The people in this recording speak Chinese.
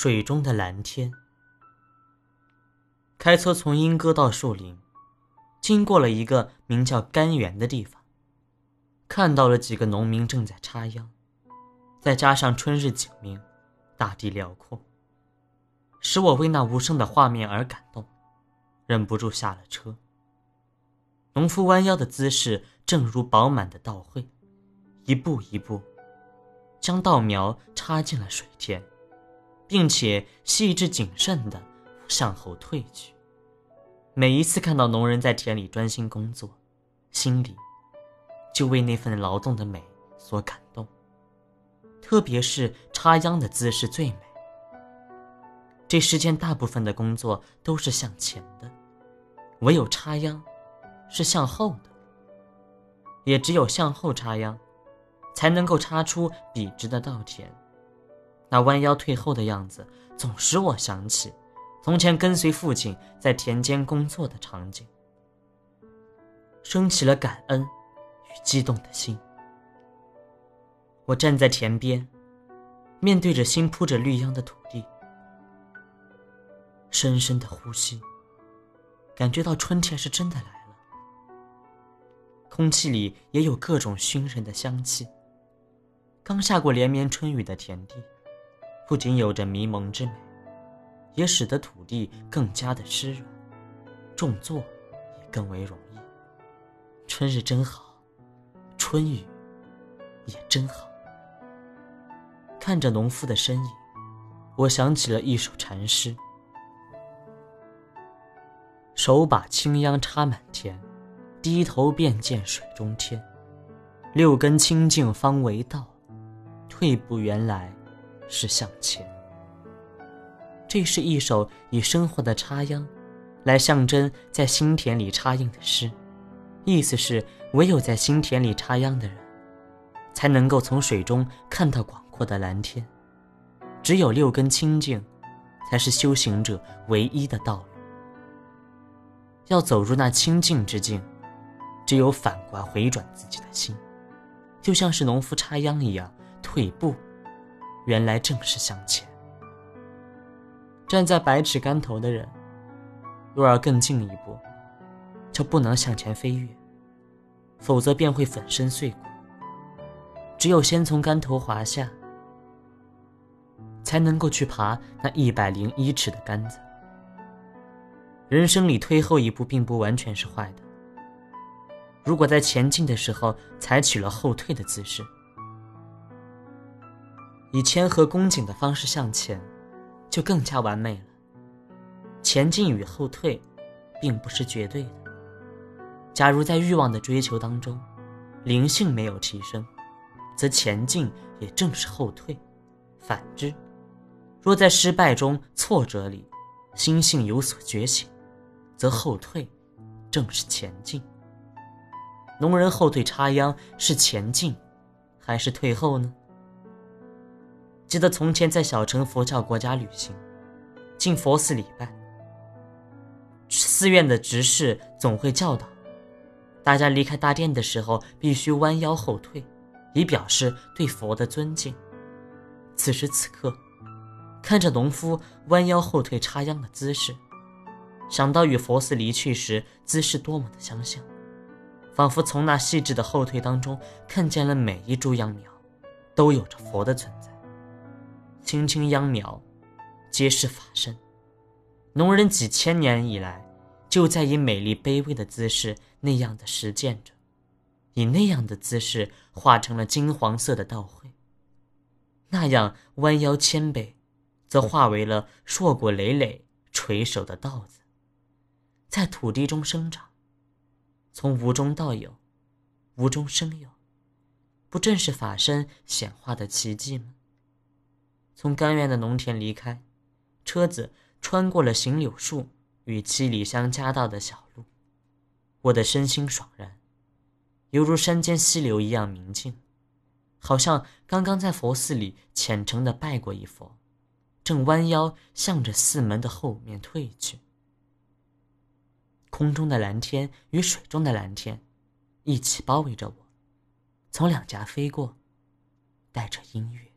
水中的蓝天。开车从莺歌到树林，经过了一个名叫甘源的地方，看到了几个农民正在插秧，再加上春日景明，大地辽阔，使我为那无声的画面而感动，忍不住下了车。农夫弯腰的姿势，正如饱满的稻穗，一步一步，将稻苗插进了水田。并且细致谨慎地向后退去。每一次看到农人在田里专心工作，心里就为那份劳动的美所感动。特别是插秧的姿势最美。这世间大部分的工作都是向前的，唯有插秧是向后的。也只有向后插秧，才能够插出笔直的稻田。那弯腰退后的样子，总使我想起从前跟随父亲在田间工作的场景，升起了感恩与激动的心。我站在田边，面对着新铺着绿秧的土地，深深的呼吸，感觉到春天是真的来了。空气里也有各种熏人的香气。刚下过连绵春雨的田地。不仅有着迷蒙之美，也使得土地更加的湿润，种作也更为容易。春日真好，春雨也真好。看着农夫的身影，我想起了一首禅诗：手把青秧插满田，低头便见水中天。六根清净方为道，退步原来。是向前。这是一首以生活的插秧，来象征在新田里插秧的诗，意思是唯有在新田里插秧的人，才能够从水中看到广阔的蓝天。只有六根清净，才是修行者唯一的道路。要走入那清净之境，只有反观回转自己的心，就像是农夫插秧一样，退步。原来正是向前。站在百尺竿头的人，若要更进一步，就不能向前飞跃，否则便会粉身碎骨。只有先从竿头滑下，才能够去爬那一百零一尺的杆子。人生里退后一步，并不完全是坏的。如果在前进的时候采取了后退的姿势，以谦和恭谨的方式向前，就更加完美了。前进与后退，并不是绝对的。假如在欲望的追求当中，灵性没有提升，则前进也正是后退；反之，若在失败中、挫折里，心性有所觉醒，则后退正是前进。农人后退插秧是前进，还是退后呢？记得从前在小乘佛教国家旅行，进佛寺礼拜，寺院的执事总会教导大家离开大殿的时候必须弯腰后退，以表示对佛的尊敬。此时此刻，看着农夫弯腰后退插秧的姿势，想到与佛寺离去时姿势多么的相像，仿佛从那细致的后退当中看见了每一株秧苗，都有着佛的存在。青青秧苗，皆是法身。农人几千年以来，就在以美丽卑微的姿势那样的实践着，以那样的姿势化成了金黄色的稻穗；那样弯腰谦卑，则化为了硕果累累、垂手的稻子，在土地中生长，从无中到有，无中生有，不正是法身显化的奇迹吗？从甘愿的农田离开，车子穿过了行柳树与七里香夹道的小路，我的身心爽然，犹如山间溪流一样明净，好像刚刚在佛寺里虔诚的拜过一佛，正弯腰向着寺门的后面退去。空中的蓝天与水中的蓝天，一起包围着我，从两颊飞过，带着音乐。